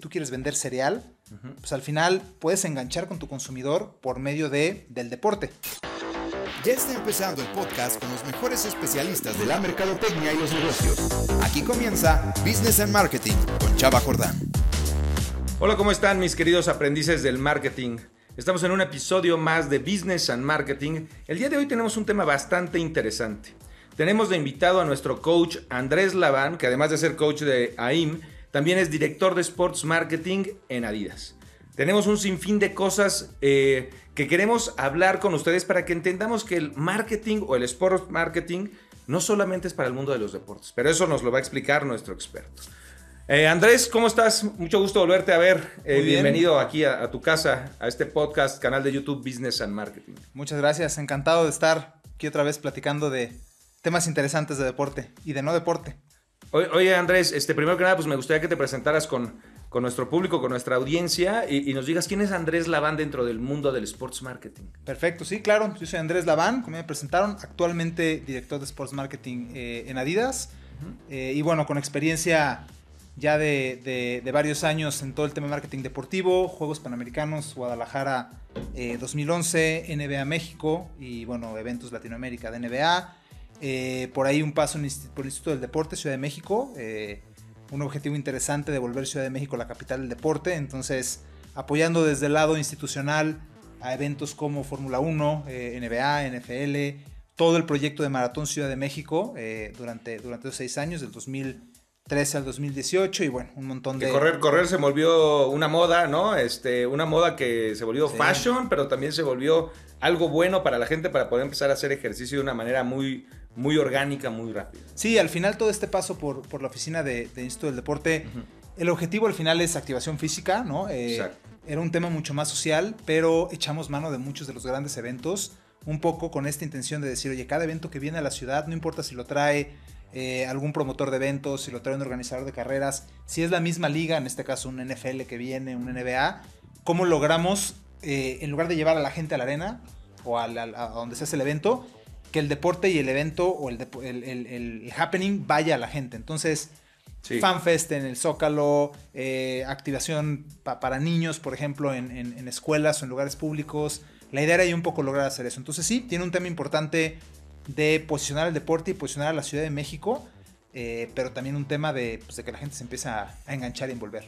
tú quieres vender cereal, pues al final puedes enganchar con tu consumidor por medio de, del deporte. Ya está empezando el podcast con los mejores especialistas de la mercadotecnia y los negocios. Aquí comienza Business and Marketing con Chava Jordán. Hola, ¿cómo están mis queridos aprendices del marketing? Estamos en un episodio más de Business and Marketing. El día de hoy tenemos un tema bastante interesante. Tenemos de invitado a nuestro coach Andrés Laván, que además de ser coach de AIM, también es director de Sports Marketing en Adidas. Tenemos un sinfín de cosas eh, que queremos hablar con ustedes para que entendamos que el marketing o el Sports Marketing no solamente es para el mundo de los deportes, pero eso nos lo va a explicar nuestro experto. Eh, Andrés, ¿cómo estás? Mucho gusto volverte a ver. Eh, bienvenido aquí a, a, tu casa, a este podcast, canal de YouTube Business and Marketing. Muchas gracias, encantado de estar aquí otra vez platicando de temas interesantes de deporte y de no deporte. Oye, Andrés, este, primero que nada, pues me gustaría que te presentaras con, con nuestro público, con nuestra audiencia y, nos digas quién es Andrés Laván dentro del mundo del sports marketing. Perfecto, sí, claro. Yo soy Andrés Laván, como me presentaron, actualmente director de sports marketing eh, en Adidas. Eh, y bueno, con experiencia ya de, de, varios años en todo el tema de marketing deportivo, Juegos Panamericanos, Guadalajara 2011, eh, NBA México y bueno, eventos Latinoamérica de NBA. Eh, por ahí un paso por el Instituto del Deporte, Ciudad de México. Eh, un objetivo interesante de volver Ciudad de México la capital del deporte. Entonces, apoyando desde el lado institucional a eventos como Fórmula 1, eh, NBA, NFL, todo el proyecto de Maratón Ciudad de México durante, durante los seis años, del 2013 al 2018 y bueno, un montón de... correr, correr se volvió una moda, ¿no? Este, una moda que se volvió fashion, pero también se volvió algo bueno para la gente para poder empezar a hacer ejercicio de una manera muy, muy orgánica, muy rápida. Sí, al final todo este paso por, por la oficina de, Instituto del Deporte, el objetivo al final es activación física, ¿no? Eh, era un tema mucho más social, pero echamos mano de muchos de los grandes eventos, un poco con esta intención de decir, oye, cada evento que viene a la ciudad, no importa si lo trae eh, algún promotor de eventos, si lo trae un organizador de carreras, si es la misma liga, en este caso un NFL que viene, un NBA, ¿cómo logramos, eh, en lugar de llevar a la gente a la arena o a, a donde se hace el evento, que el deporte y el evento o el, el, happening vaya a la gente. Entonces, fanfest en el Zócalo, eh, activación para niños, por ejemplo, en, escuelas o en lugares públicos. La idea era ahí un poco lograr hacer eso. Entonces, sí, tiene un tema importante de posicionar el deporte y posicionar a la Ciudad de México, eh, pero también un tema de, pues, de, que la gente se empieza a, enganchar y envolver.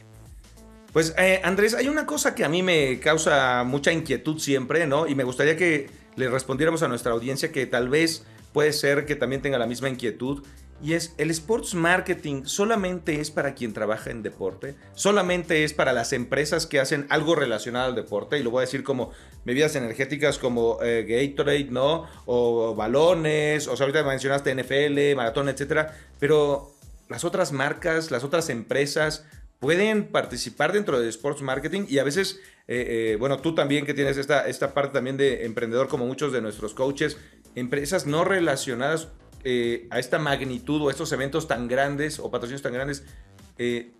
Pues eh, Andrés, hay una cosa que a mí me causa mucha inquietud siempre, ¿no? Y me gustaría que le respondiéramos a nuestra audiencia que tal vez puede ser que también tenga la misma inquietud. Y es, ¿el sports marketing solamente es para quien trabaja en deporte? ¿Solamente es para las empresas que hacen algo relacionado al deporte? Y lo voy a decir como bebidas energéticas como eh, Gatorade, ¿no? O balones, o sea, ahorita mencionaste NFL, maratón, etcétera. Pero las otras marcas, las otras empresas, pueden participar dentro de sports marketing y a veces, eh, eh, bueno, tú también que tienes esta, esta parte también de emprendedor como muchos de nuestros coaches, empresas no relacionadas eh, a esta magnitud o estos eventos tan grandes o patrocinios tan grandes,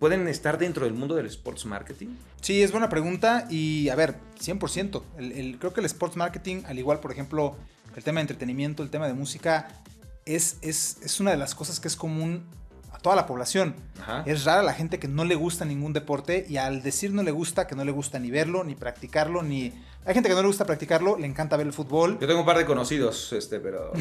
¿pueden estar dentro del mundo del sports marketing? Sí, es buena pregunta y a ver, 100%. El, creo que el sports marketing, al igual, por ejemplo, el tema de entretenimiento, el tema de música, es, es, es una de las cosas que es común toda la población. Es rara la gente que no le gusta ningún deporte y al decir no le gusta, que no le gusta ni verlo, ni practicarlo, ni... Hay gente que no le gusta practicarlo, le encanta ver el fútbol. Yo tengo un par de conocidos, este, pero...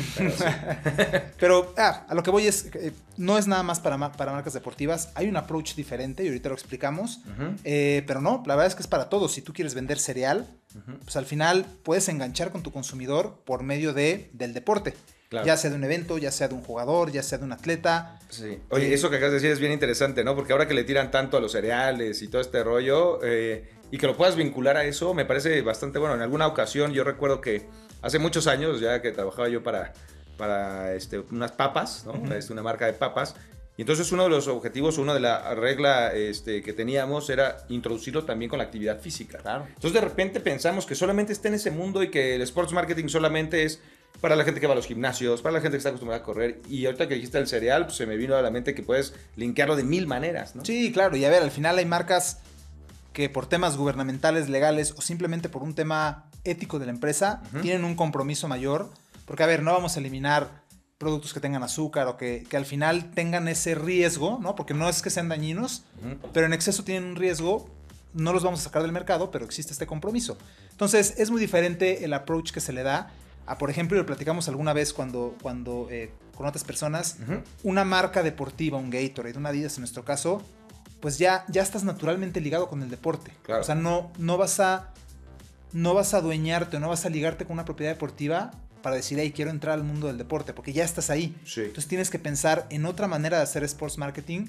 Pero, ah, a lo que voy es, eh, no es nada más para, para marcas deportivas, hay un approach diferente y ahorita lo explicamos, eh, pero no, la verdad es que es para todos. Si tú quieres vender cereal, pues al final puedes enganchar con tu consumidor por medio de, del deporte. Ya sea de un evento, ya sea de un jugador, ya sea de un atleta. Sí. Oye, eh, eso que acabas de decir es bien interesante, ¿no? Porque ahora que le tiran tanto a los cereales y todo este rollo, eh, y que lo puedas vincular a eso, me parece bastante bueno. En alguna ocasión yo recuerdo que hace muchos años, ya que trabajaba yo para, para este, unas papas, ¿no? Es una marca de papas. Y entonces uno de los objetivos, una de las reglas este, que teníamos era introducirlo también con la actividad física. Claro. Entonces de repente pensamos que solamente está en ese mundo y que el sports marketing solamente es para la gente que va a los gimnasios, para la gente que está acostumbrada a correr. Y ahorita que dijiste el cereal, pues se me vino a la mente que puedes linkearlo de mil maneras, ¿no? Sí, claro. Y a ver, al final hay marcas que por temas gubernamentales, legales o simplemente por un tema ético de la empresa, tienen un compromiso mayor. Porque, a ver, no vamos a eliminar productos que tengan azúcar o que, al final tengan ese riesgo, ¿no? Porque no es que sean dañinos, pero en exceso tienen un riesgo, no los vamos a sacar del mercado, pero existe este compromiso. Entonces, es muy diferente el approach que se le da a, por ejemplo, lo platicamos alguna vez cuando, cuando eh, con otras personas, una marca deportiva, un Gatorade, una Adidas en nuestro caso, pues ya, ya estás naturalmente ligado con el deporte. O sea, no, no vas a no vas a adueñarte, no vas a ligarte con una propiedad deportiva para decir, hey, quiero entrar al mundo del deporte, porque ya estás ahí. Entonces tienes que pensar en otra manera de hacer sports marketing.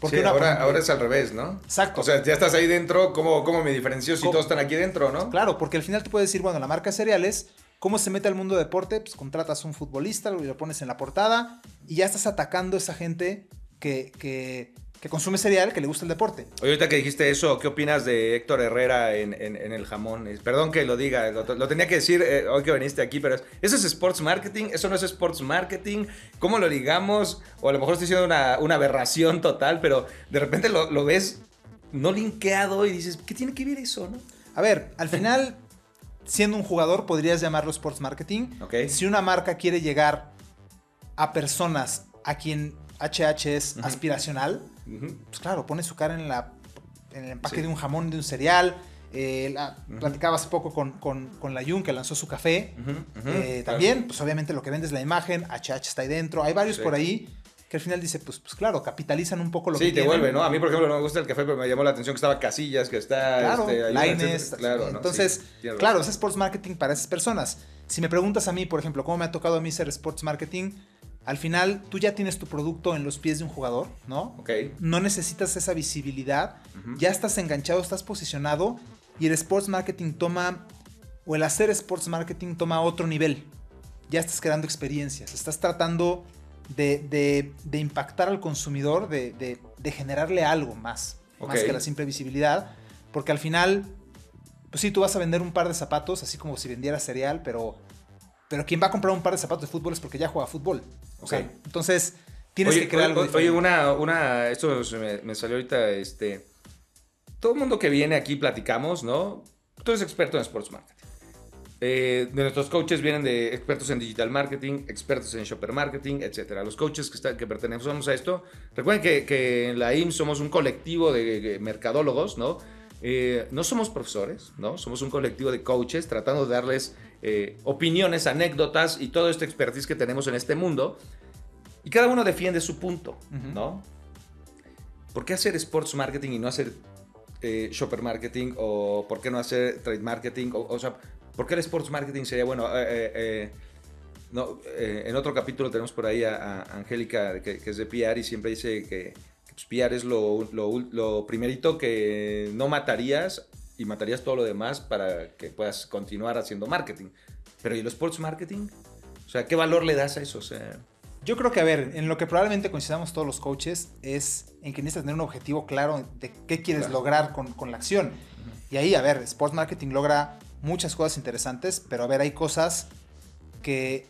Porque ahora, ahora es al revés, ¿no? Exacto. O sea, ya estás ahí dentro, ¿cómo, cómo me diferencio si todos están aquí dentro, no? Claro, porque al final te puedes decir, bueno, la marca cereales, ¿cómo se mete al mundo del deporte? Pues contratas un futbolista, y lo pones en la portada y ya estás atacando a esa gente que, que que consume cereal, que le gusta el deporte. Oye, ahorita que dijiste eso, ¿qué opinas de Héctor Herrera en, el jamón? Perdón que lo diga, lo, tenía que decir eh, hoy que viniste aquí, pero ¿eso es sports marketing? ¿Eso no es sports marketing? ¿Cómo lo digamos? O a lo mejor estoy diciendo una, aberración total, pero de repente lo, ves no linkeado y dices, ¿qué tiene que ver eso, no? A ver, al final, siendo un jugador, podrías llamarlo sports marketing. Si una marca quiere llegar a personas a quien HH es aspiracional, pues claro, pone su cara en, la, en el empaque de un jamón, de un cereal. Eh, Platicaba hace poco con, con, la Jun que lanzó su café. Eh, también, pues obviamente lo que vende es la imagen, HH está ahí dentro. Hay varios por ahí que al final dice, pues, pues claro, capitalizan un poco lo que Sí, te vuelve, ¿no? A mí, por ejemplo, no me gusta el café, pero me llamó la atención que estaba Casillas, que está... Claro, este, claro. Entonces, claro, es sports marketing para esas personas. Si me preguntas a mí, por ejemplo, cómo me ha tocado a mí ser sports marketing, al final tú ya tienes tu producto en los pies de un jugador, ¿no? Ok. No necesitas esa visibilidad, ya estás enganchado, estás posicionado y el sports marketing toma, o el hacer sports marketing toma otro nivel. Ya estás creando experiencias, estás tratando de, impactar al consumidor, de, generarle algo más, más que la simple visibilidad, porque al final, pues sí, tú vas a vender un par de zapatos, así como si vendieras cereal, pero pero quien va a comprar un par de zapatos de fútbol es porque ya juega fútbol. O sea, entonces tienes que crear algo. Oye, una, una, esto me, salió ahorita, este, todo el mundo que viene aquí platicamos, ¿no? Tú eres experto en sports marketing. Eh, de nuestros coaches vienen de expertos en digital marketing, expertos en shopper marketing, etc. Los coaches que, que pertenecemos a esto, recuerden que, que en la IM somos un colectivo de mercadólogos, ¿no? Eh, no somos profesores, ¿no? Somos un colectivo de coaches tratando de darles eh, opiniones, anécdotas y todo este expertise que tenemos en este mundo. Y cada uno defiende su punto, ¿no? ¿Por qué hacer sports marketing y no hacer eh, shopper marketing? ¿O por qué no hacer trade marketing? O, sea, ¿por qué el sports marketing sería bueno? no, en otro capítulo tenemos por ahí a, Angélica, que, que, es de PR, y siempre dice que Espiar es lo, lo, primerito que no matarías y matarías todo lo demás para que puedas continuar haciendo marketing. Pero ¿y los sports marketing? O sea, ¿qué valor le das a eso? O sea, yo creo que, a ver, en lo que probablemente coincidamos todos los coaches es en que necesitas tener un objetivo claro de qué quieres lograr con, con, la acción. Y ahí, a ver, Sports Marketing logra muchas cosas interesantes, pero a ver, hay cosas que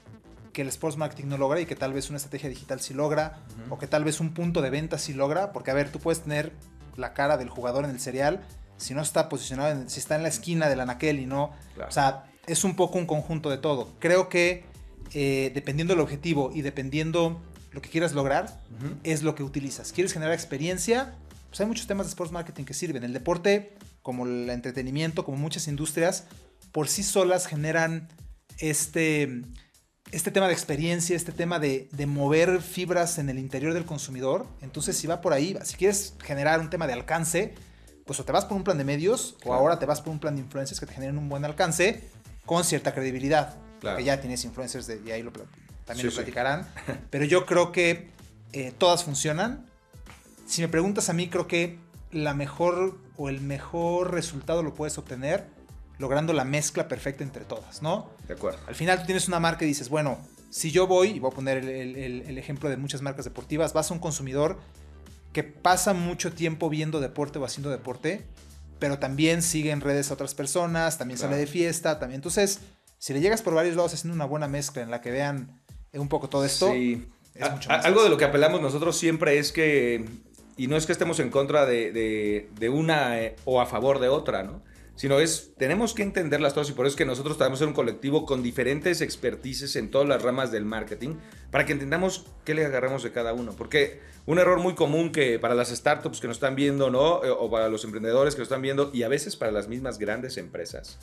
que el sports marketing no logra y que tal vez una estrategia digital sí logra, o que tal vez un punto de venta sí logra, porque a ver, tú puedes tener la cara del jugador en el serial, si no está posicionado, si está en la esquina del anaquel y no, o sea, es un poco un conjunto de todo. Creo que eh, dependiendo del objetivo y dependiendo lo que quieras lograr, es lo que utilizas. ¿Quieres generar experiencia? Pues hay muchos temas de sports marketing que sirven. El deporte, como el entretenimiento, como muchas industrias, por sí solas generan este este tema de experiencia, este tema de, mover fibras en el interior del consumidor. Entonces, si va por ahí, si quieres generar un tema de alcance, pues o te vas por un plan de medios o ahora te vas por un plan de influencers que te generen un buen alcance con cierta credibilidad. Que ya tienes influencers de, y ahí lo, también lo platicarán. Pero yo creo que eh, todas funcionan. Si me preguntas a mí, creo que la mejor o el mejor resultado lo puedes obtener logrando la mezcla perfecta entre todas, ¿no? De acuerdo. Al final tú tienes una marca y dices, bueno, si yo voy, y voy a poner el, ejemplo de muchas marcas deportivas, vas a un consumidor que pasa mucho tiempo viendo deporte o haciendo deporte, pero también sigue en redes a otras personas, también sale de fiesta, también. Entonces, si le llegas por varios lados haciendo una buena mezcla en la que vean un poco todo esto, sí. es mucho más Algo de lo que apelamos nosotros siempre es que, y no es que estemos en contra de, de una eh, o a favor de otra, ¿no? sino es, tenemos que entenderlas todas y por eso es que nosotros tenemos ser un colectivo con diferentes expertices en todas las ramas del marketing para que entendamos qué le agarramos de cada uno. Porque un error muy común que para las startups que nos están viendo, ¿no? Eh, o para los emprendedores que nos están viendo y a veces para las mismas grandes empresas.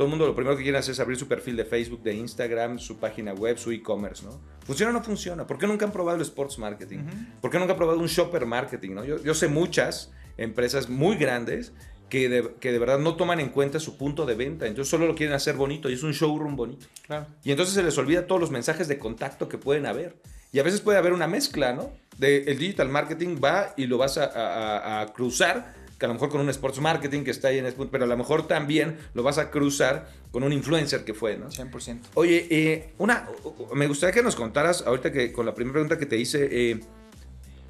Todo el mundo lo primero que quiere hacer es abrir su perfil de Facebook, de Instagram, su página web, su e-commerce, ¿no? ¿Funciona o no funciona? ¿Por qué nunca han probado el sports marketing? ¿Por qué nunca han probado un shopper marketing? ¿no? Yo, yo sé muchas empresas muy grandes que de, verdad no toman en cuenta su punto de venta. Entonces solo lo quieren hacer bonito y es un showroom bonito. Y entonces se les olvida todos los mensajes de contacto que pueden haber. Y a veces puede haber una mezcla, ¿no? De el digital marketing va y lo vas a, cruzar, que a lo mejor con un sports marketing que está ahí en el pero a lo mejor también lo vas a cruzar con un influencer que fue, ¿no? 100%. Oye, eh, una, me gustaría que nos contaras, ahorita que con la primera pregunta que te hice, eh,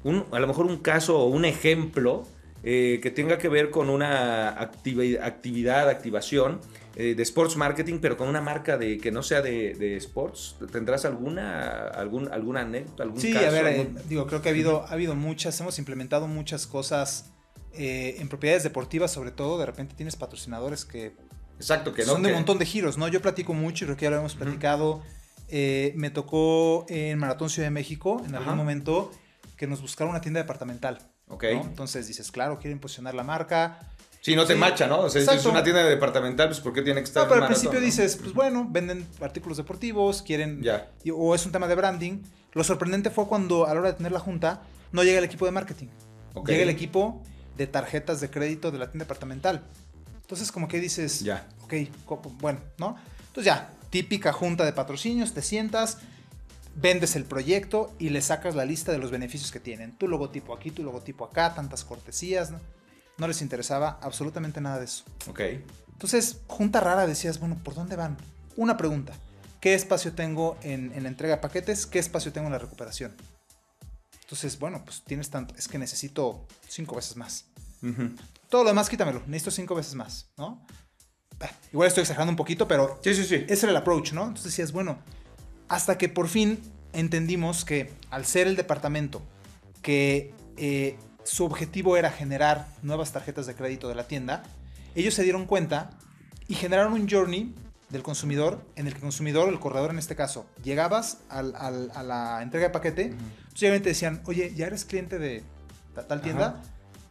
un, a lo mejor un caso o un ejemplo eh, que tenga que ver con una actividad, activación eh, de sports marketing, pero con una marca de que no sea de, sports. ¿Tendrás alguna, algún, alguna anécdota, algún sí, a ver, eh, digo, creo que ha habido, ha habido muchas, hemos implementado muchas cosas en propiedades deportivas, sobre todo. De repente tienes patrocinadores que, Exacto, que no, son de un montón de giros, ¿no? Yo platico mucho y creo que ya lo hemos platicado. me tocó en Maratón Ciudad de México, en algún momento, que nos buscaron una tienda departamental. Entonces dices, claro, quieren posicionar la marca. Sí, no te macha, ¿no? O sea, si es una tienda departamental, pues ¿por qué tiene que estar? No, pero al principio dices, pues bueno, venden artículos deportivos, quieren. Ya. O es un tema de branding. Lo sorprendente fue cuando a la hora de tener la junta, no llega el equipo de marketing. Llega el equipo de tarjetas de crédito de la tienda departamental. Entonces, como que dices, ya. Ok, bueno, ¿no? Entonces ya, típica junta de patrocinios, te sientas, vendes el proyecto y le sacas la lista de los beneficios que tienen. Tu logotipo aquí, tu logotipo acá, tantas cortesías. No, les interesaba absolutamente nada de eso. Ok. Entonces, junta rara decías, bueno, ¿por dónde van? Una pregunta. ¿Qué espacio tengo en, la entrega de paquetes? ¿Qué espacio tengo en la recuperación? Entonces, bueno, pues tienes tanto. Es que necesito cinco veces más. Todo lo demás quítamelo. Necesito cinco veces más, ¿no? igual estoy exagerando un poquito, pero. Sí, sí, sí. Ese era el approach, ¿no? Entonces decías, bueno, hasta que por fin entendimos que al ser el departamento que eh, su objetivo era generar nuevas tarjetas de crédito de la tienda, ellos se dieron cuenta y generaron un journey del consumidor en el que el consumidor, el corredor en este caso, llegabas a la entrega de paquete, obviamente decían, oye, ¿ya eres cliente de tal tienda?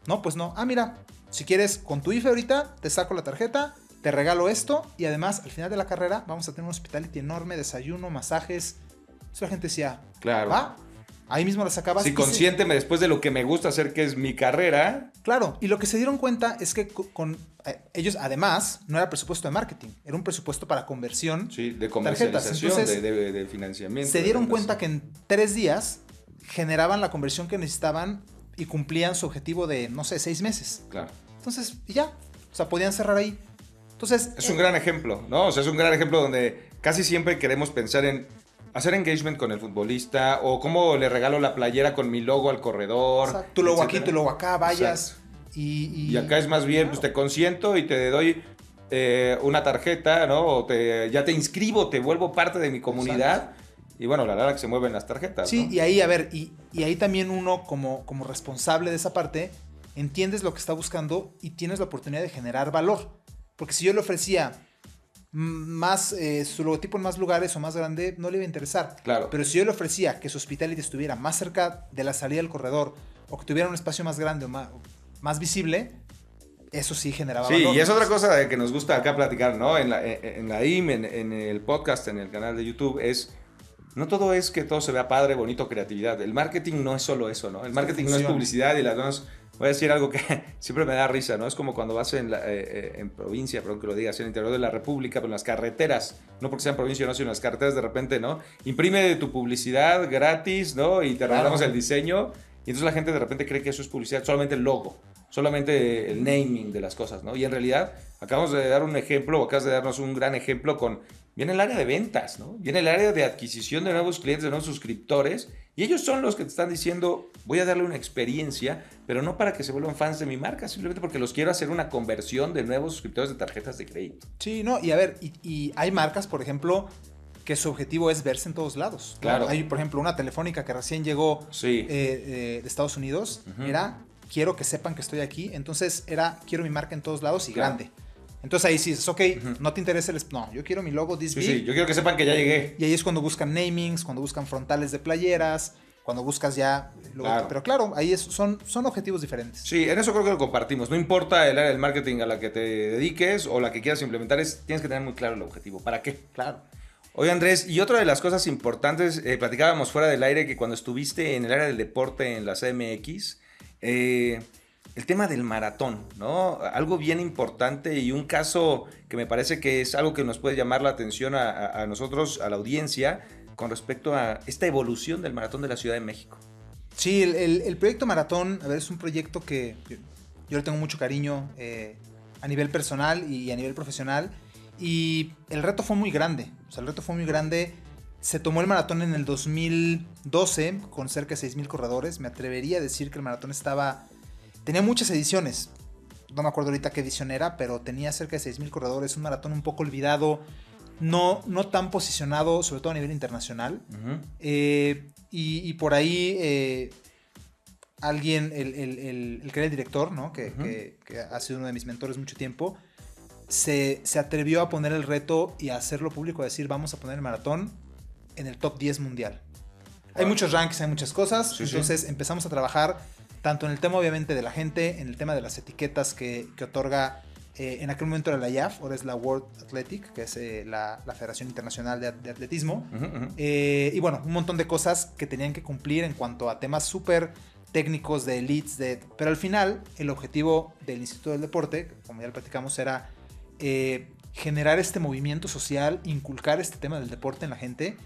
No, pues no. Ah, mira, si quieres con tu IFE ahorita, te saco la tarjeta, te regalo esto y además al final de la carrera vamos a tener un hospitality enorme, desayuno, masajes. Entonces la gente decía, claro. ¿va? Ahí mismo la sacabas. Si consciente después de lo que me gusta hacer, que es mi carrera. Claro, y lo que se dieron cuenta es que con, eh, ellos, además, no era presupuesto de marketing, era un presupuesto para conversión. Sí, de comercialización, de, financiamiento. Se dieron cuenta que en tres días generaban la conversión que necesitaban y cumplían su objetivo de, no sé, seis meses. Claro. Entonces, y ya. O sea, podían cerrar ahí. Entonces. Es un gran ejemplo, ¿no? O sea, es un gran ejemplo donde casi siempre queremos pensar en hacer engagement con el futbolista o cómo le regalo la playera con mi logo al corredor. tu logo aquí, tu logo acá, vayas. Y, y, acá es más bien, pues te consiento y te doy eh, una tarjeta, ¿no? O te, ya te inscribo, te vuelvo parte de mi comunidad. Y bueno, la verdad que se mueven las tarjetas. Sí, y ahí, a ver, y, y, ahí también uno como, como responsable de esa parte, entiendes lo que está buscando y tienes la oportunidad de generar valor. Porque si yo le ofrecía más eh, su logotipo en más lugares o más grande, no le iba a interesar. Claro. Pero si yo le ofrecía que su hospitality estuviera más cerca de la salida del corredor o que tuviera un espacio más grande o más, visible, eso sí generaba sí, y es otra cosa que nos gusta acá platicar, ¿no? En la, en, la IM, en, el podcast, en el canal de YouTube, es. No todo es que todo se vea padre, bonito, creatividad. El marketing no es solo eso, ¿no? El marketing no es publicidad y las demás voy a decir algo que siempre me da risa, ¿no? Es como cuando vas en, la, eh, eh, en provincia, perdón que lo digas, en el interior de la República, pero en las carreteras, no porque sean provincia o no, sino en las carreteras de repente, ¿no? Imprime tu publicidad gratis, ¿no? Y te regalamos el diseño. Y entonces la gente de repente cree que eso es publicidad, solamente el logo, solamente el naming de las cosas, ¿no? Y en realidad acabamos de dar un ejemplo, o acabas de darnos un gran ejemplo con viene el área de ventas, ¿no? Viene el área de adquisición de nuevos clientes, de nuevos suscriptores, y ellos son los que te están diciendo, voy a darle una experiencia, pero no para que se vuelvan fans de mi marca, simplemente porque los quiero hacer una conversión de nuevos suscriptores de tarjetas de crédito. Sí, no, y a ver, y, hay marcas, por ejemplo, que su objetivo es verse en todos lados. Claro. Hay, por ejemplo, una telefónica que recién llegó eh, eh, de Estados Unidos, era, quiero que sepan que estoy aquí, entonces era, quiero mi marca en todos lados y grande. Entonces ahí sí dices, ok, no te interesa el... No, yo quiero mi logo this sí, sí, yo quiero que sepan que ya llegué. Y ahí es cuando buscan namings, cuando buscan frontales de playeras, cuando buscas ya... Pero claro, ahí son, son objetivos diferentes. Sí, en eso creo que lo compartimos. No importa el área del marketing a la que te dediques o la que quieras implementar, es, tienes que tener muy claro el objetivo. ¿Para qué? Claro. Oye Andrés, y otra de las cosas importantes, eh, platicábamos fuera del aire que cuando estuviste en el área del deporte en la CMX, eh, el tema del maratón, ¿no? Algo bien importante y un caso que me parece que es algo que nos puede llamar la atención a, nosotros, a la audiencia, con respecto a esta evolución del maratón de la Ciudad de México. Sí, el, proyecto Maratón, a ver, es un proyecto que yo, le tengo mucho cariño eh, a nivel personal y a nivel profesional. Y el reto fue muy grande. O sea, el reto fue muy grande. Se tomó el maratón en el 2012 con cerca de 6.000 corredores. Me atrevería a decir que el maratón estaba Tenía muchas ediciones. No me acuerdo ahorita qué edición era, pero tenía cerca de 6.000 corredores. Un maratón un poco olvidado. No, no tan posicionado, sobre todo a nivel internacional. Eh, y, por ahí eh, alguien, el, que era el director, ¿no? Que, ha sido uno de mis mentores mucho tiempo, se, atrevió a poner el reto y a hacerlo público, a decir, vamos a poner el maratón en el top 10 mundial. Hay muchos rankings, hay muchas cosas, entonces empezamos a trabajar tanto en el tema obviamente de la gente, en el tema de las etiquetas que, otorga, eh, en aquel momento era la IAF, ahora es la World Athletic, que es eh, la, Federación Internacional de, Atletismo, eh, y bueno, un montón de cosas que tenían que cumplir en cuanto a temas súper técnicos de elites, de, pero al final el objetivo del Instituto del Deporte, como ya lo platicamos, era generar este movimiento social, inculcar este tema del deporte en la gente.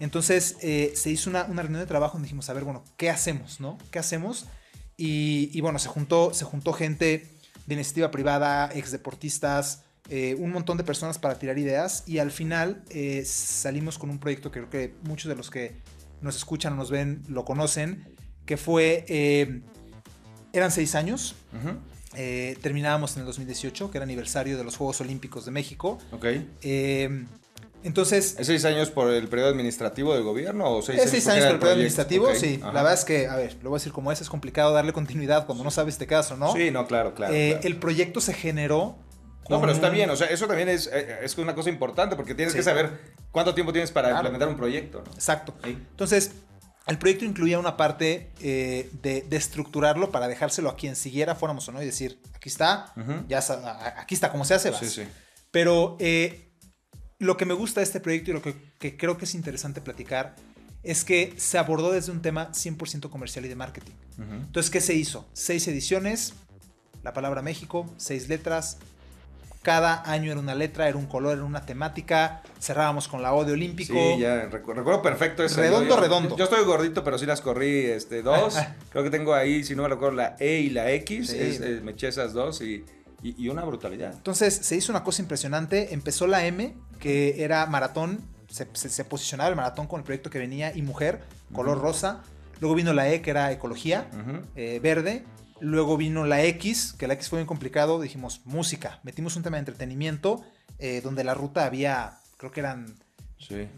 Entonces se hizo una, una, reunión de trabajo donde dijimos, a ver, bueno, ¿qué hacemos? ¿no? ¿Qué hacemos? Y, bueno, se juntó, se juntó gente de iniciativa privada, ex deportistas, eh, un montón de personas para tirar ideas y al final eh, salimos con un proyecto que creo que muchos de los que nos escuchan o nos ven lo conocen, que fue, eh, eran seis años, terminábamos en el 2018, que era aniversario de los Juegos Olímpicos de México. Ok. Entonces. ¿Es seis años por el periodo administrativo del gobierno o seis, es seis años, por el periodo administrativo? Sí. La verdad es que, a ver, lo voy a decir como es, es complicado darle continuidad cuando no sabes este caso, ¿no? Sí, no, claro, claro. Eh, el proyecto se generó. No, pero está bien, o sea, eso también es, eh, es una cosa importante porque tienes que saber cuánto tiempo tienes para implementar un proyecto, ¿no? Exacto. Entonces, el proyecto incluía una parte eh, de, estructurarlo para dejárselo a quien siguiera fuéramos o no y decir, aquí está, ya aquí está, como se hace, vas. Sí, sí. Pero lo que me gusta de este proyecto y lo que, creo que es interesante platicar es que se abordó desde un tema 100% comercial y de marketing. Entonces, ¿qué se hizo? Seis ediciones, la palabra México, seis letras. Cada año era una letra, era un color, era una temática. Cerrábamos con la O de Olímpico. Sí, ya recuerdo, perfecto ese. Redondo, redondo. Yo, estoy gordito, pero sí las corrí este, dos. Creo que tengo ahí, si no me recuerdo, la E y la X. Eh, me eché esas dos y y, una brutalidad. Entonces se hizo una cosa impresionante. Empezó la M, que era maratón. Se, posicionaba el maratón con el proyecto que venía y mujer, color rosa. Luego vino la E, que era ecología, eh, verde. Luego vino la X, que la X fue muy complicado. Dijimos música. Metimos un tema de entretenimiento, eh, donde la ruta había, creo que eran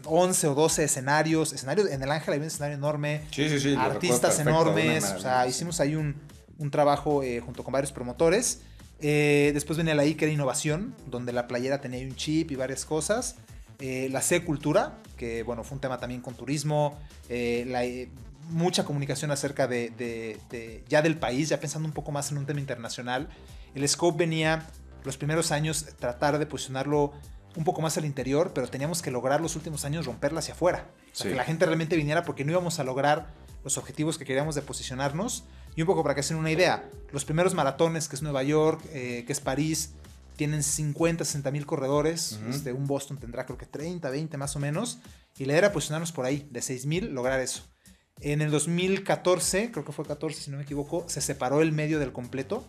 11 o 12 escenarios. escenarios en el Ángel había un escenario enorme. Sí, sí, sí, artistas enormes. O sea, hicimos ahí un, un trabajo eh, junto con varios promotores. Eh, después venía la I, que era innovación, donde la playera tenía un chip y varias cosas. Eh, la C, cultura, que bueno, fue un tema también con turismo. Eh, mucha comunicación acerca de, ya del país, ya pensando un poco más en un tema internacional. El scope venía los primeros años tratar de posicionarlo un poco más al interior, pero teníamos que lograr los últimos años romperla hacia afuera. que la gente realmente viniera porque no íbamos a lograr los objetivos que queríamos de posicionarnos y un poco para que se den una idea, los primeros maratones, que es Nueva York, eh, que es París, tienen 50, 60 mil corredores. este, un Boston tendrá creo que 30, 20 más o menos. Y la idea era posicionarnos por ahí, de 6 mil, lograr eso. En el 2014, creo que fue 14 si no me equivoco, se separó el medio del completo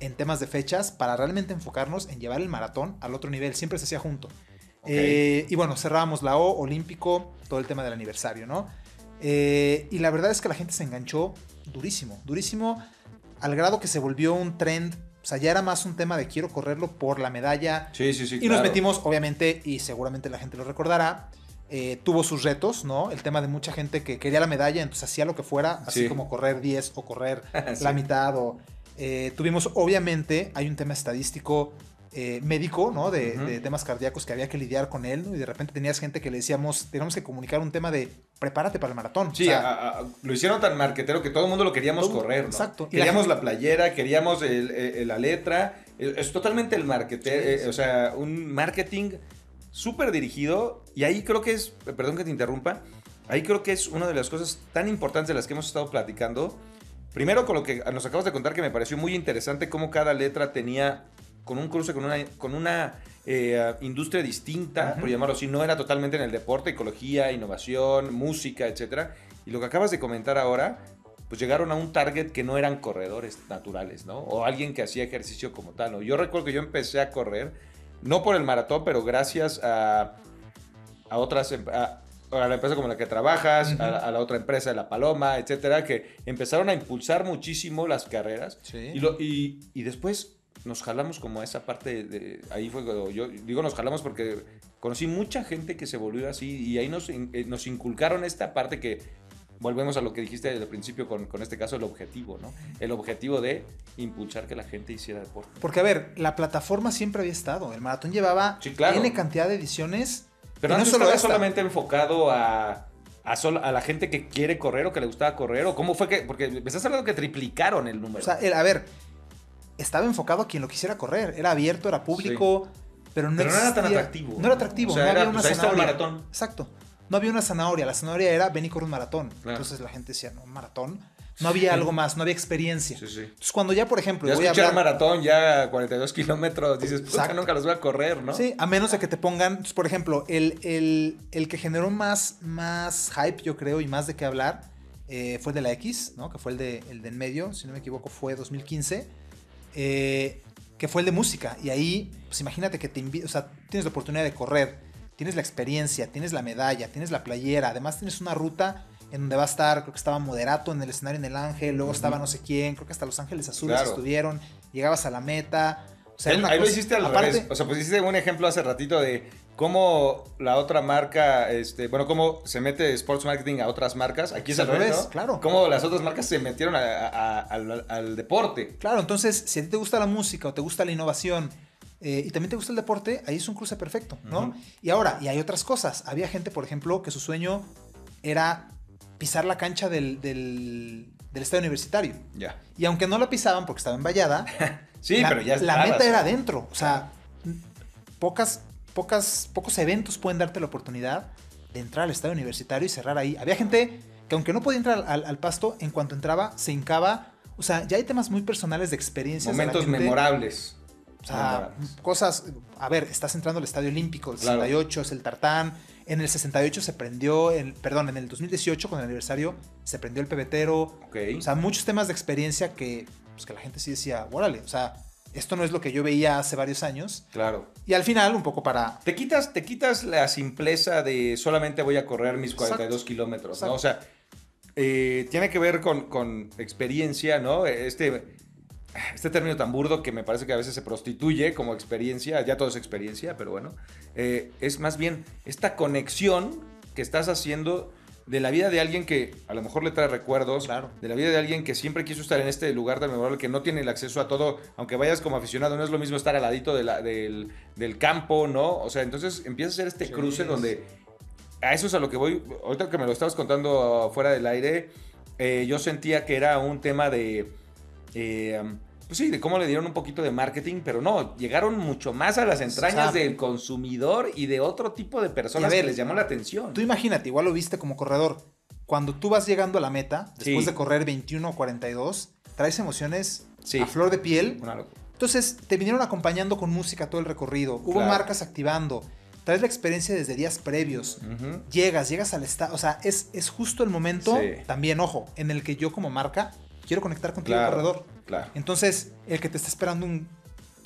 en temas de fechas para realmente enfocarnos en llevar el maratón al otro nivel. Siempre se hacía junto. Eh, y bueno, cerrábamos la O, Olímpico, todo el tema del aniversario, ¿no? Eh, y la verdad es que la gente se enganchó durísimo, durísimo, al grado que se volvió un trend. O sea, ya era más un tema de quiero correrlo por la medalla. Sí, sí, sí. Y nos metimos, obviamente, y seguramente la gente lo recordará, eh, tuvo sus retos, ¿no? El tema de mucha gente que quería la medalla, entonces hacía lo que fuera, así como correr 10 o correr la mitad. O, eh, tuvimos, obviamente, hay un tema estadístico eh, médico, ¿no? De, temas cardíacos que había que lidiar con él, Y de repente tenías gente que le decíamos, tenemos que comunicar un tema de prepárate para el maratón. Sí, lo hicieron tan marquetero que todo el mundo lo queríamos correr, ¿no? Exacto. Queríamos la, playera, queríamos la letra. Es totalmente el marketing, eh, o sea, un marketing súper dirigido. Y ahí creo que es, perdón que te interrumpa, ahí creo que es una de las cosas tan importantes de las que hemos estado platicando. Primero con lo que nos acabas de contar que me pareció muy interesante cómo cada letra tenía con un cruce con una, con una eh, industria distinta, por llamarlo así, no era totalmente en el deporte, ecología, innovación, música, etc. Y lo que acabas de comentar ahora, pues llegaron a un target que no eran corredores naturales, ¿no? O alguien que hacía ejercicio como tal. ¿no? Yo recuerdo que yo empecé a correr, no por el maratón, pero gracias a, a otras... Em, a, la empresa como la que trabajas, a, la otra empresa, La Paloma, etcétera, que empezaron a impulsar muchísimo las carreras. Y, lo, y, y después nos jalamos como a esa parte de, ahí fue yo digo nos jalamos porque conocí mucha gente que se volvió así y ahí nos, eh, nos inculcaron esta parte que volvemos a lo que dijiste el principio con, con, este caso el objetivo no el objetivo de impulsar que la gente hiciera deporte porque a ver la plataforma siempre había estado el maratón llevaba tiene cantidad de ediciones pero no solo solamente enfocado a a, a, la gente que quiere correr o que le gustaba correr? ¿O cómo fue que.? Porque me estás hablando que triplicaron el número. O sea, a ver, estaba enfocado a quien lo quisiera correr. Era abierto, era público, pero no, era tan atractivo. No era atractivo. no había una pues, zanahoria. maratón. Exacto. No había una zanahoria. La zanahoria era ven y corre un maratón. Entonces la gente decía, no, maratón. No había algo más, no había experiencia. Sí, sí. Entonces, cuando ya, por ejemplo. Ya voy escuchar a maratón, ya 42 kilómetros, dices, pues nunca los voy a correr, ¿no? Sí, a menos de que te pongan. por ejemplo, el, el, el, que generó más, más hype, yo creo, y más de qué hablar, eh, fue el de la X, ¿no? Que fue el de, el de en medio, si no me equivoco, fue 2015 eh, que fue el de música. Y ahí, pues imagínate que te o sea, tienes la oportunidad de correr, tienes la experiencia, tienes la medalla, tienes la playera, además tienes una ruta en donde va a estar, creo que estaba Moderato en el escenario en el Ángel, luego estaba no sé quién, creo que hasta Los Ángeles Azules estuvieron, llegabas a la meta. O sea, ahí lo hiciste al revés. O sea, pues hiciste un ejemplo hace ratito de cómo la otra marca, este, bueno, cómo se mete Sports Marketing a otras marcas. Aquí es al revés, claro. Cómo las otras marcas se metieron al, deporte. Claro, entonces, si a ti te gusta la música o te gusta la innovación eh, y también te gusta el deporte, ahí es un cruce perfecto, ¿no? Y ahora, y hay otras cosas. Había gente, por ejemplo, que su sueño era pisar la cancha del, del, estadio universitario. Ya. Y aunque no la pisaban porque estaba en vallada, sí, pero ya La meta era adentro. O sea, pocas pocas, pocos eventos pueden darte la oportunidad de entrar al estadio universitario y cerrar ahí. Había gente que aunque no podía entrar al, pasto, en cuanto entraba, se hincaba. O sea, ya hay temas muy personales de experiencias. Momentos memorables. O sea, cosas. A ver, estás entrando al Estadio Olímpico, el 68 es el Tartán. En el 68 se prendió, el, perdón, en el 2018 con el aniversario se prendió el pebetero. O sea, muchos temas de experiencia que, pues, que la gente sí decía, órale, o sea, esto no es lo que yo veía hace varios años. Claro. Y al final, un poco para... Te quitas, te quitas la simpleza de solamente voy a correr mis 42 kilómetros, ¿no? O sea, eh, tiene que ver con, experiencia, ¿no? Este, este término tan burdo que me parece que a veces se prostituye como experiencia, ya todo es experiencia, pero bueno, eh, es más bien esta conexión que estás haciendo de la vida de alguien que a lo mejor le trae recuerdos, claro. de la vida de alguien que siempre quiso estar en este lugar tan memorable, que no tiene el acceso a todo, aunque vayas como aficionado, no es lo mismo estar al ladito de la, del, del, campo, ¿no? O sea, entonces empieza a ser este cruce donde a eso es a lo que voy, ahorita que me lo estabas contando fuera del aire, eh, yo sentía que era un tema de... Eh, pues sí, de cómo le dieron un poquito de marketing, pero no, llegaron mucho más a las entrañas del consumidor y de otro tipo de personas que les llamó la atención. Tú imagínate, igual lo viste como corredor. Cuando tú vas llegando a la meta, después de correr 21 o 42, traes emociones a flor de piel. Entonces, te vinieron acompañando con música todo el recorrido. Hubo marcas activando. Traes la experiencia desde días previos. Llegas, llegas al estado. O sea, es, es justo el momento, también, ojo, en el que yo como marca quiero conectar contigo, corredor. Claro. Entonces, el que te está esperando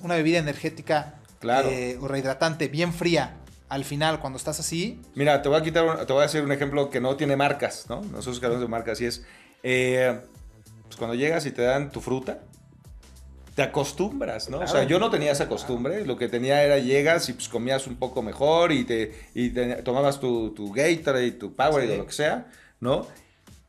una bebida energética claro. Eh, o rehidratante bien fría al final, cuando estás así. Mira, te voy a quitar, te voy a hacer un ejemplo que no tiene marcas, ¿no? Nosotros hablamos de marcas, y es. Eh, pues cuando llegas y te dan tu fruta, te acostumbras, ¿no? O sea, yo no tenía esa costumbre, lo que tenía era llegas y pues comías un poco mejor y te, y tomabas tu, tu Gatorade, tu Powerade o lo que sea, ¿no?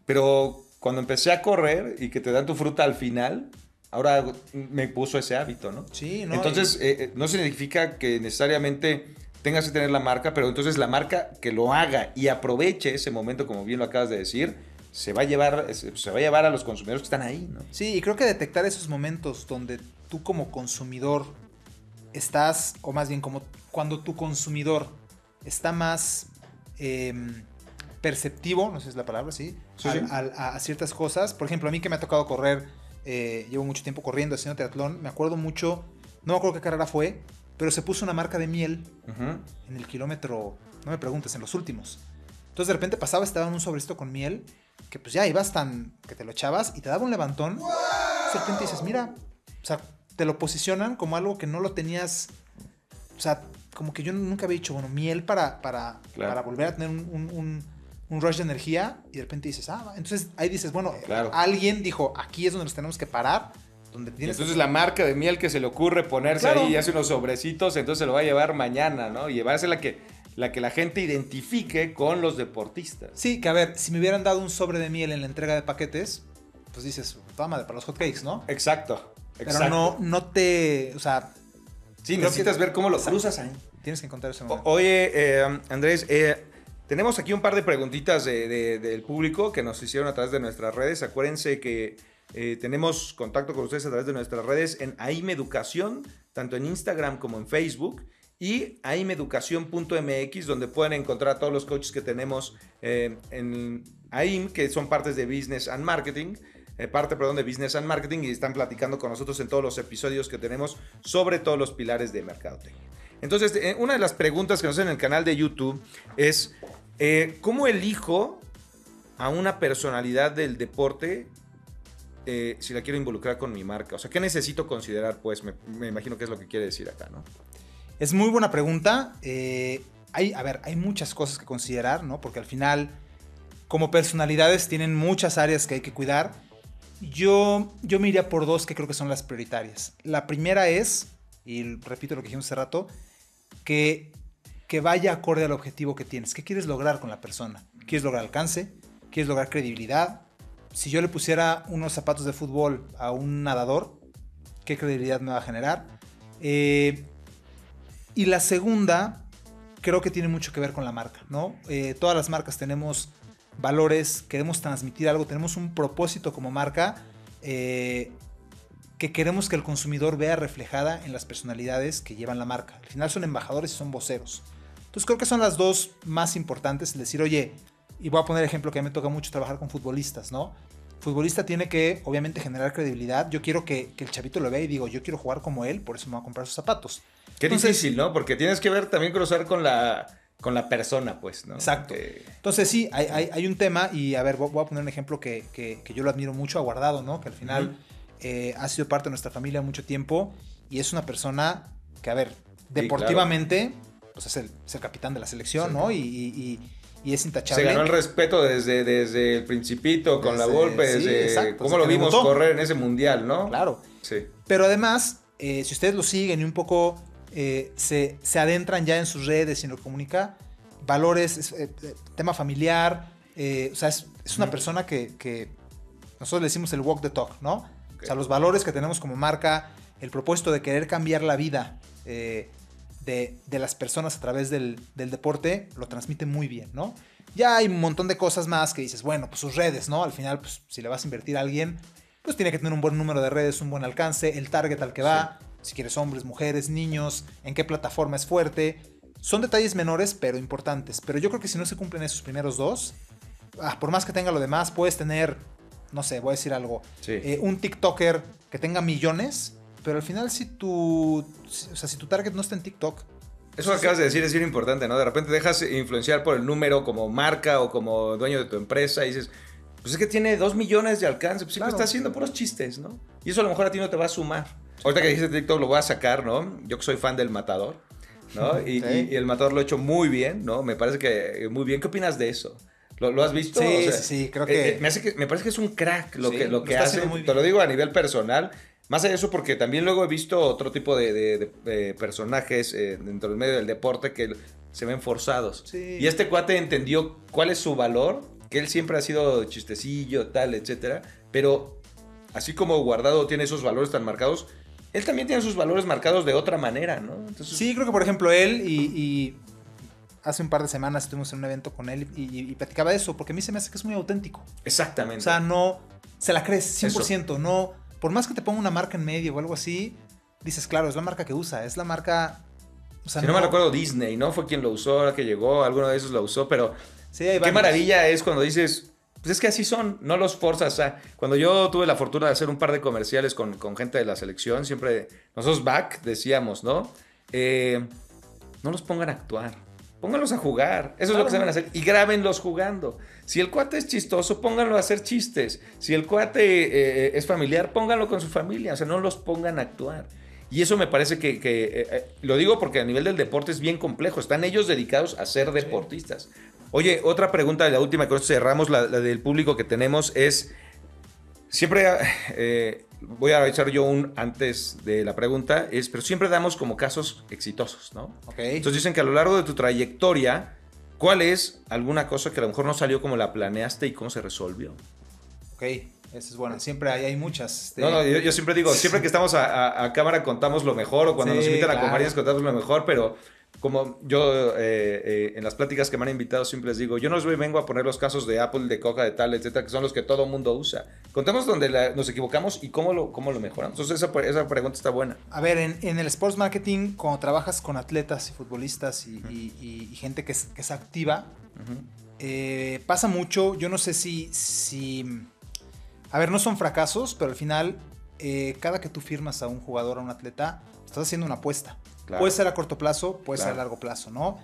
Pero cuando empecé a correr y que te dan tu fruta al final, ahora me puso ese hábito, ¿no? Sí, ¿no? Entonces, eh, eh, no significa que necesariamente tengas que tener la marca, pero entonces la marca que lo haga y aproveche ese momento, como bien lo acabas de decir, se va a llevar, se va a llevar a los consumidores que están ahí, ¿no? Sí, y creo que detectar esos momentos donde tú como consumidor estás, o más bien como cuando tu consumidor está más em, perceptivo, no sé si es la palabra, ¿sí? A, ciertas cosas. Por ejemplo, a mí que me ha tocado correr, eh, llevo mucho tiempo corriendo, haciendo triatlón, me acuerdo mucho, no me acuerdo qué carrera fue, pero se puso una marca de miel en el kilómetro, no me preguntes, en los últimos. Entonces de repente pasaba, estaba en un sobrecito con miel, que pues ya ibas tan, que te lo echabas y te daba un levantón. De repente dices, mira, o sea, te lo posicionan como algo que no lo tenías, o sea, como que yo nunca había dicho, bueno, miel para, para, para volver a tener un, un, rush de energía y de repente dices, ah, entonces ahí dices, bueno, alguien dijo, aquí es donde nos tenemos que parar. Donde tienes entonces la marca de miel que se le ocurre ponerse ahí y hace unos sobrecitos, entonces se lo va a llevar mañana, ¿no? Y llevarse la que, la que la gente identifique con los deportistas. Sí, que a ver, si me hubieran dado un sobre de miel en la entrega de paquetes, pues dices, toma, para los hotcakes, ¿no? Exacto. Pero no, no te. O sea. Sí, necesitas ver cómo lo cruzas ahí. Tienes que encontrar ese momento. Oye, eh, Andrés, eh, tenemos aquí un par de preguntitas del público que nos hicieron a través de nuestras redes. Acuérdense que eh, tenemos contacto con ustedes a través de nuestras redes en AIM Educación, tanto en Instagram como en Facebook. Y aimeducación.mx, donde pueden encontrar todos los coaches que tenemos en AIM, que son partes de Business and Marketing. Eh, parte, perdón, de Business and Marketing y están platicando con nosotros en todos los episodios que tenemos sobre todos los pilares de mercadotecnia. Entonces, eh, una de las preguntas que nos hacen en el canal de YouTube es, eh, ¿cómo elijo a una personalidad del deporte si la quiero involucrar con mi marca? O sea, ¿qué necesito considerar? Pues me, imagino que es lo que quiere decir acá, ¿no? Es muy buena pregunta. hay, a ver, hay muchas cosas que considerar, ¿no? Porque al final, como personalidades, tienen muchas áreas que hay que cuidar. Yo, yo me iría por dos que creo que son las prioritarias. La primera es, y repito lo que dijimos hace rato, que, que vaya acorde al objetivo que tienes. ¿Qué quieres lograr con la persona? ¿Quieres lograr alcance? ¿Quieres lograr credibilidad? Si yo le pusiera unos zapatos de fútbol a un nadador, ¿qué credibilidad me va a generar? Eh, y la segunda, creo que tiene mucho que ver con la marca, ¿no? Eh, todas las marcas tenemos valores, queremos transmitir algo, tenemos un propósito como marca eh, que queremos que el consumidor vea reflejada en las personalidades que llevan la marca. Al final son embajadores y son voceros. Entonces creo que son las dos más importantes, el decir, oye, y voy a poner ejemplo que a mí me toca mucho trabajar con futbolistas, ¿no? Futbolista tiene que, obviamente, generar credibilidad. Yo quiero que, el chavito lo vea y digo, yo quiero jugar como él, por eso me voy a comprar sus zapatos. Qué difícil, ¿no? Porque tienes que ver también cruzar con la con la persona, pues, ¿no? Exacto. Entonces sí, hay, un tema y a ver, voy a poner un ejemplo que, yo lo admiro mucho, Aguardado, ¿no? Que al final eh, ha sido parte de nuestra familia mucho tiempo y es una persona que, a ver, deportivamente, pues es el, capitán de la selección, ¿no? Y, es intachable. Se ganó el respeto desde, desde el principito con la golpe, desde cómo lo vimos correr en ese mundial, ¿no? Claro. Sí. Pero además, eh, si ustedes lo siguen y un poco eh, se, adentran ya en sus redes y lo comunica, valores, eh, eh, tema familiar, o sea, es, una persona que, nosotros le decimos el walk the talk, ¿no? O sea, los valores que tenemos como marca, el propósito de querer cambiar la vida de, las personas a través del, deporte, lo transmite muy bien, ¿no? Ya hay un montón de cosas más que dices, bueno, pues sus redes, ¿no? Al final, pues si le vas a invertir a alguien, pues tiene que tener un buen número de redes, un buen alcance, el target al que va si quieres hombres, mujeres, niños, en qué plataforma es fuerte. Son detalles menores, pero importantes. Pero yo creo que si no se cumplen esos primeros dos, ah, por más que tenga lo demás, puedes tener, no sé, voy a decir algo, eh, un TikToker que tenga millones, pero al final si tu, o sea, si tu target no está en TikTok, eso que acabas de decir es bien importante, ¿no? De repente dejas influenciar por el número como marca o como dueño de tu empresa y dices, pues es que tiene dos millones de alcance, pues siempre está haciendo puros chistes, ¿no? Y eso a lo mejor a ti no te va a sumar. Ahorita que dices TikTok lo voy a sacar, ¿no? Yo que soy fan del Matador, ¿no? Y, el Matador lo ha hecho muy bien, ¿no? Me parece que muy bien. ¿Qué opinas de eso? ¿Lo, has visto? Sí, sí, sí, creo que... Eh, eh, me, hace que... me parece que es un crack lo que, lo que hace. Te lo digo a nivel personal. Más allá de eso, porque también luego he visto otro tipo de, personajes eh, dentro del medio del deporte que se ven forzados. Y este cuate entendió cuál es su valor, que él siempre ha sido chistecillo, tal, etcétera, pero así como Guardado tiene esos valores tan marcados, él también tiene sus valores marcados de otra manera, ¿no? Sí, creo que por ejemplo él y, hace un par de semanas estuvimos en un evento con él y, platicaba de eso, porque a mí se me hace que es muy auténtico. Exactamente. O sea, no, se la crees 100%, no, por más que te ponga una marca en medio o algo así, dices, claro, es la marca que usa, es la marca... O sea, si no, me recuerdo Disney, ¿no? Fue quien lo usó, que llegó, alguno de esos lo usó, pero... Sí, qué maravilla es cuando dices, pues es que así son, no los forzas. O sea, cuando yo tuve la fortuna de hacer un par de comerciales con, gente de la selección, siempre nosotros back decíamos, ¿no? Eh, no los pongan a actuar, pónganlos a jugar. Eso es lo que a hacer. Y grábenlos jugando. Si el cuate es chistoso, pónganlo a hacer chistes. Si el cuate eh, es familiar, pónganlo con su familia. O sea, no los pongan a actuar. Y eso me parece que, eh, lo digo porque a nivel del deporte es bien complejo. Están ellos dedicados a ser deportistas. Oye, otra pregunta, la última que cerramos, la, del público que tenemos, es, siempre, eh, voy a echar yo un antes de la pregunta, es, pero siempre damos como casos exitosos, ¿no? Ok. Entonces dicen que a lo largo de tu trayectoria, ¿cuál es alguna cosa que a lo mejor no salió como la planeaste y cómo se resolvió? Ok. Esa es buena. Siempre hay, hay muchas. Este, no, no, yo, siempre digo, siempre que estamos a, cámara contamos lo mejor, o cuando nos invitan a comer contamos lo mejor, pero como yo eh, eh, en las pláticas que me han invitado siempre les digo, yo no vengo a poner los casos de Apple, de Coca, de tal, etcétera, que son los que todo mundo usa. Contemos donde nos equivocamos y cómo lo, cómo lo mejoramos. Entonces esa, esa pregunta está buena. A ver, en, el sports marketing, cuando trabajas con atletas y futbolistas y, gente que es, que es activa, eh, pasa mucho, yo no sé si, si... A ver, no son fracasos, pero al final, cada que tú firmas a un jugador, a un atleta, estás haciendo una apuesta. Puede ser a corto plazo, puede ser a largo plazo, ¿no?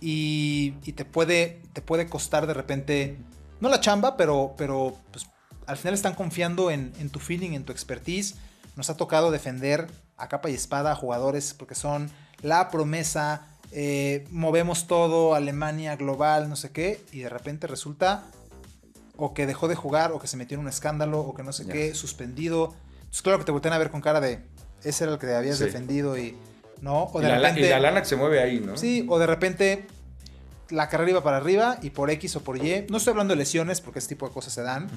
Y, te, puede, te puede costar de repente, no la chamba, pero, pero pues, al final están confiando en, tu feeling, en tu expertise. Nos ha tocado defender a capa y espada a jugadores porque son la promesa, eh, movemos todo, Alemania global, no sé qué, y de repente resulta o que dejó de jugar, o que se metió en un escándalo, o que no sé qué, suspendido. Entonces, claro que te voltean a ver con cara de, ese era el que habías defendido y ¿no? O de la, repente, y la lana que se mueve ahí, ¿no? Sí, o de repente la carrera iba para arriba y por X o por Y, no estoy hablando de lesiones porque ese tipo de cosas se dan,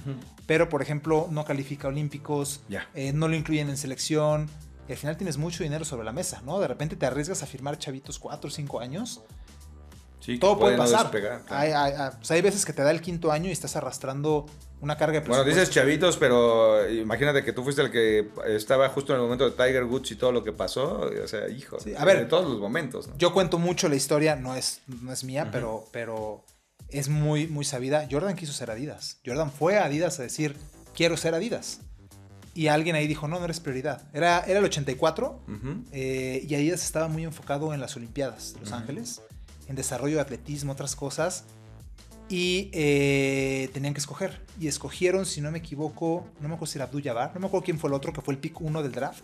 pero por ejemplo no califica olímpicos, eh, no lo incluyen en selección, y al final tienes mucho dinero sobre la mesa, ¿no? De repente te arriesgas a firmar chavitos 4 o 5 años todo puede pasar. hay, veces que te da el quinto año y estás arrastrando una carga de Bueno, dices chavitos, pero imagínate que tú fuiste el que estaba justo en el momento de Tiger Woods y todo lo que pasó. O sea, hijo, a ver, en todos los momentos. Yo cuento mucho la historia, no es, no es mía, pero, pero es muy, muy sabida. Jordan quiso ser Adidas. Jordan fue a Adidas a decir, quiero ser Adidas. Y alguien ahí dijo, no, no eres prioridad. Era, era el 84 eh, y Adidas estaba muy enfocado en las Olimpiadas de Los Ángeles en desarrollo de atletismo, otras cosas. Y eh, tenían que escoger. Y escogieron, si no me equivoco, no me acuerdo si era Abdul Jabbar, no me acuerdo quién fue el otro, que fue el pick 1 del draft.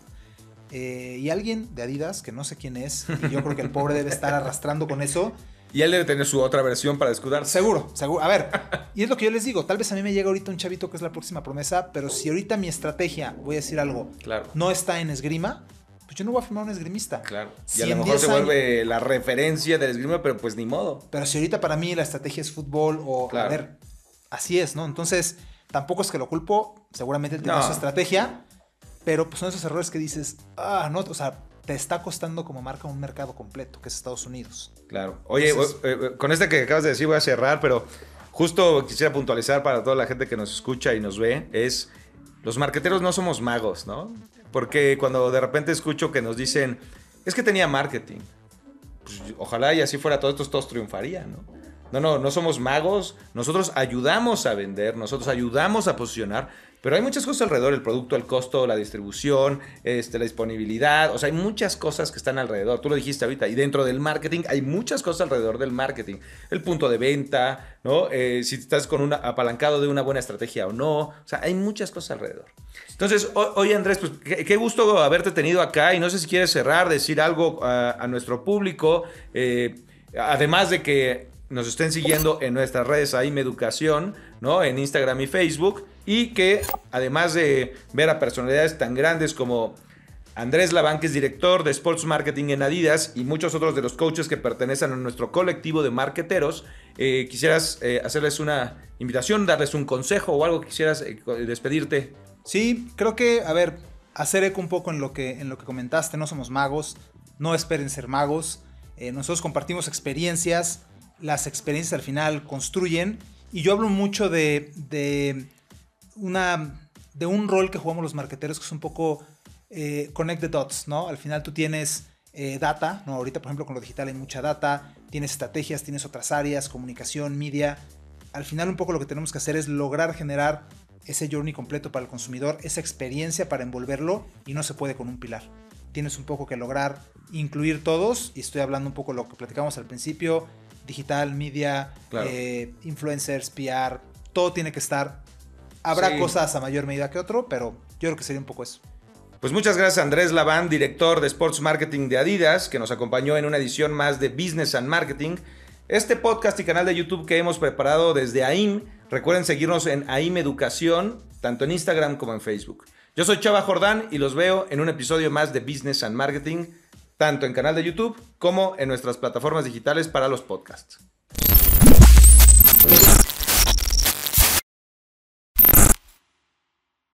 Eh, y alguien de Adidas, que no sé quién es, y yo creo que el pobre debe estar arrastrando con eso. Y él debe tener su otra versión para escudarse. Seguro, seguro. A ver, y es lo que yo les digo. Tal vez a mí me llega ahorita un chavito que es la próxima promesa, pero si ahorita mi estrategia, voy a decir algo, claro. no está en esgrima, pues yo no voy a firmar un esgrimista. Claro. y a lo mejor se vuelve la referencia del esgrima, pero pues ni modo. Pero si ahorita para mí la estrategia es fútbol o, a ver, así es, ¿no? Entonces, tampoco es que lo culpo, seguramente tiene su estrategia, pero pues son esos errores que dices, ah, no, o sea, te está costando como marca un mercado completo, que es Estados Unidos. Claro. Oye, eh, eh, con este que acabas de decir voy a cerrar, pero justo quisiera puntualizar para toda la gente que nos escucha y nos ve, es, los marqueteros no somos magos, ¿no? Porque cuando de repente escucho que nos dicen, es que tenía marketing. Pues, ojalá y así fuera todo esto, todos triunfarían, ¿no? No, no, no somos magos, nosotros ayudamos a vender, nosotros ayudamos a posicionar, pero hay muchas cosas alrededor, el producto, el costo, la distribución, este, la disponibilidad, o sea, hay muchas cosas que están alrededor, tú lo dijiste ahorita, y dentro del marketing hay muchas cosas alrededor del marketing, el punto de venta, ¿no? Eh, si estás con un apalancado de una buena estrategia o no, o sea, hay muchas cosas alrededor. Entonces, oye Andrés, pues qué, gusto haberte tenido acá y no sé si quieres cerrar, decir algo a, nuestro público, eh, además de que nos estén siguiendo en nuestras redes AIME Educación, ¿no? En Instagram y Facebook. Y que además de ver a personalidades tan grandes como Andrés Laván, que es director de Sports Marketing en Adidas, y muchos otros de los coaches que pertenecen a nuestro colectivo de marketeros, eh, quisieras eh, hacerles una invitación, darles un consejo o algo que quisieras eh, despedirte Sí, creo que, a ver, hacer eco un poco en lo que, en lo que comentaste, no somos magos, no esperen ser magos, nosotros compartimos experiencias, las experiencias al final construyen, y yo hablo mucho de, de, una, de un rol que jugamos los marqueteros que es un poco eh, connect the dots, ¿no? Al final tú tienes eh, data, ¿no? Ahorita, por ejemplo, con lo digital hay mucha data, tienes estrategias, tienes otras áreas, comunicación, media. Al final un poco lo que tenemos que hacer es lograr generar ese journey completo para el consumidor, esa experiencia para envolverlo y no se puede con un pilar. Tienes un poco que lograr incluir todos y estoy hablando un poco de lo que platicamos al principio, digital, media, eh, influencers, PR, todo tiene que estar. Habrá cosas a mayor medida que otro, pero yo creo que sería un poco eso. Pues muchas gracias Andrés Laván, director de Sports Marketing de Adidas, que nos acompañó en una edición más de Business and Marketing. Este podcast y canal de YouTube que hemos preparado desde AIM, recuerden seguirnos en AIM Educación, tanto en Instagram como en Facebook. Yo soy Chava Jordán y los veo en un episodio más de Business and Marketing, tanto en canal de YouTube como en nuestras plataformas digitales para los podcasts.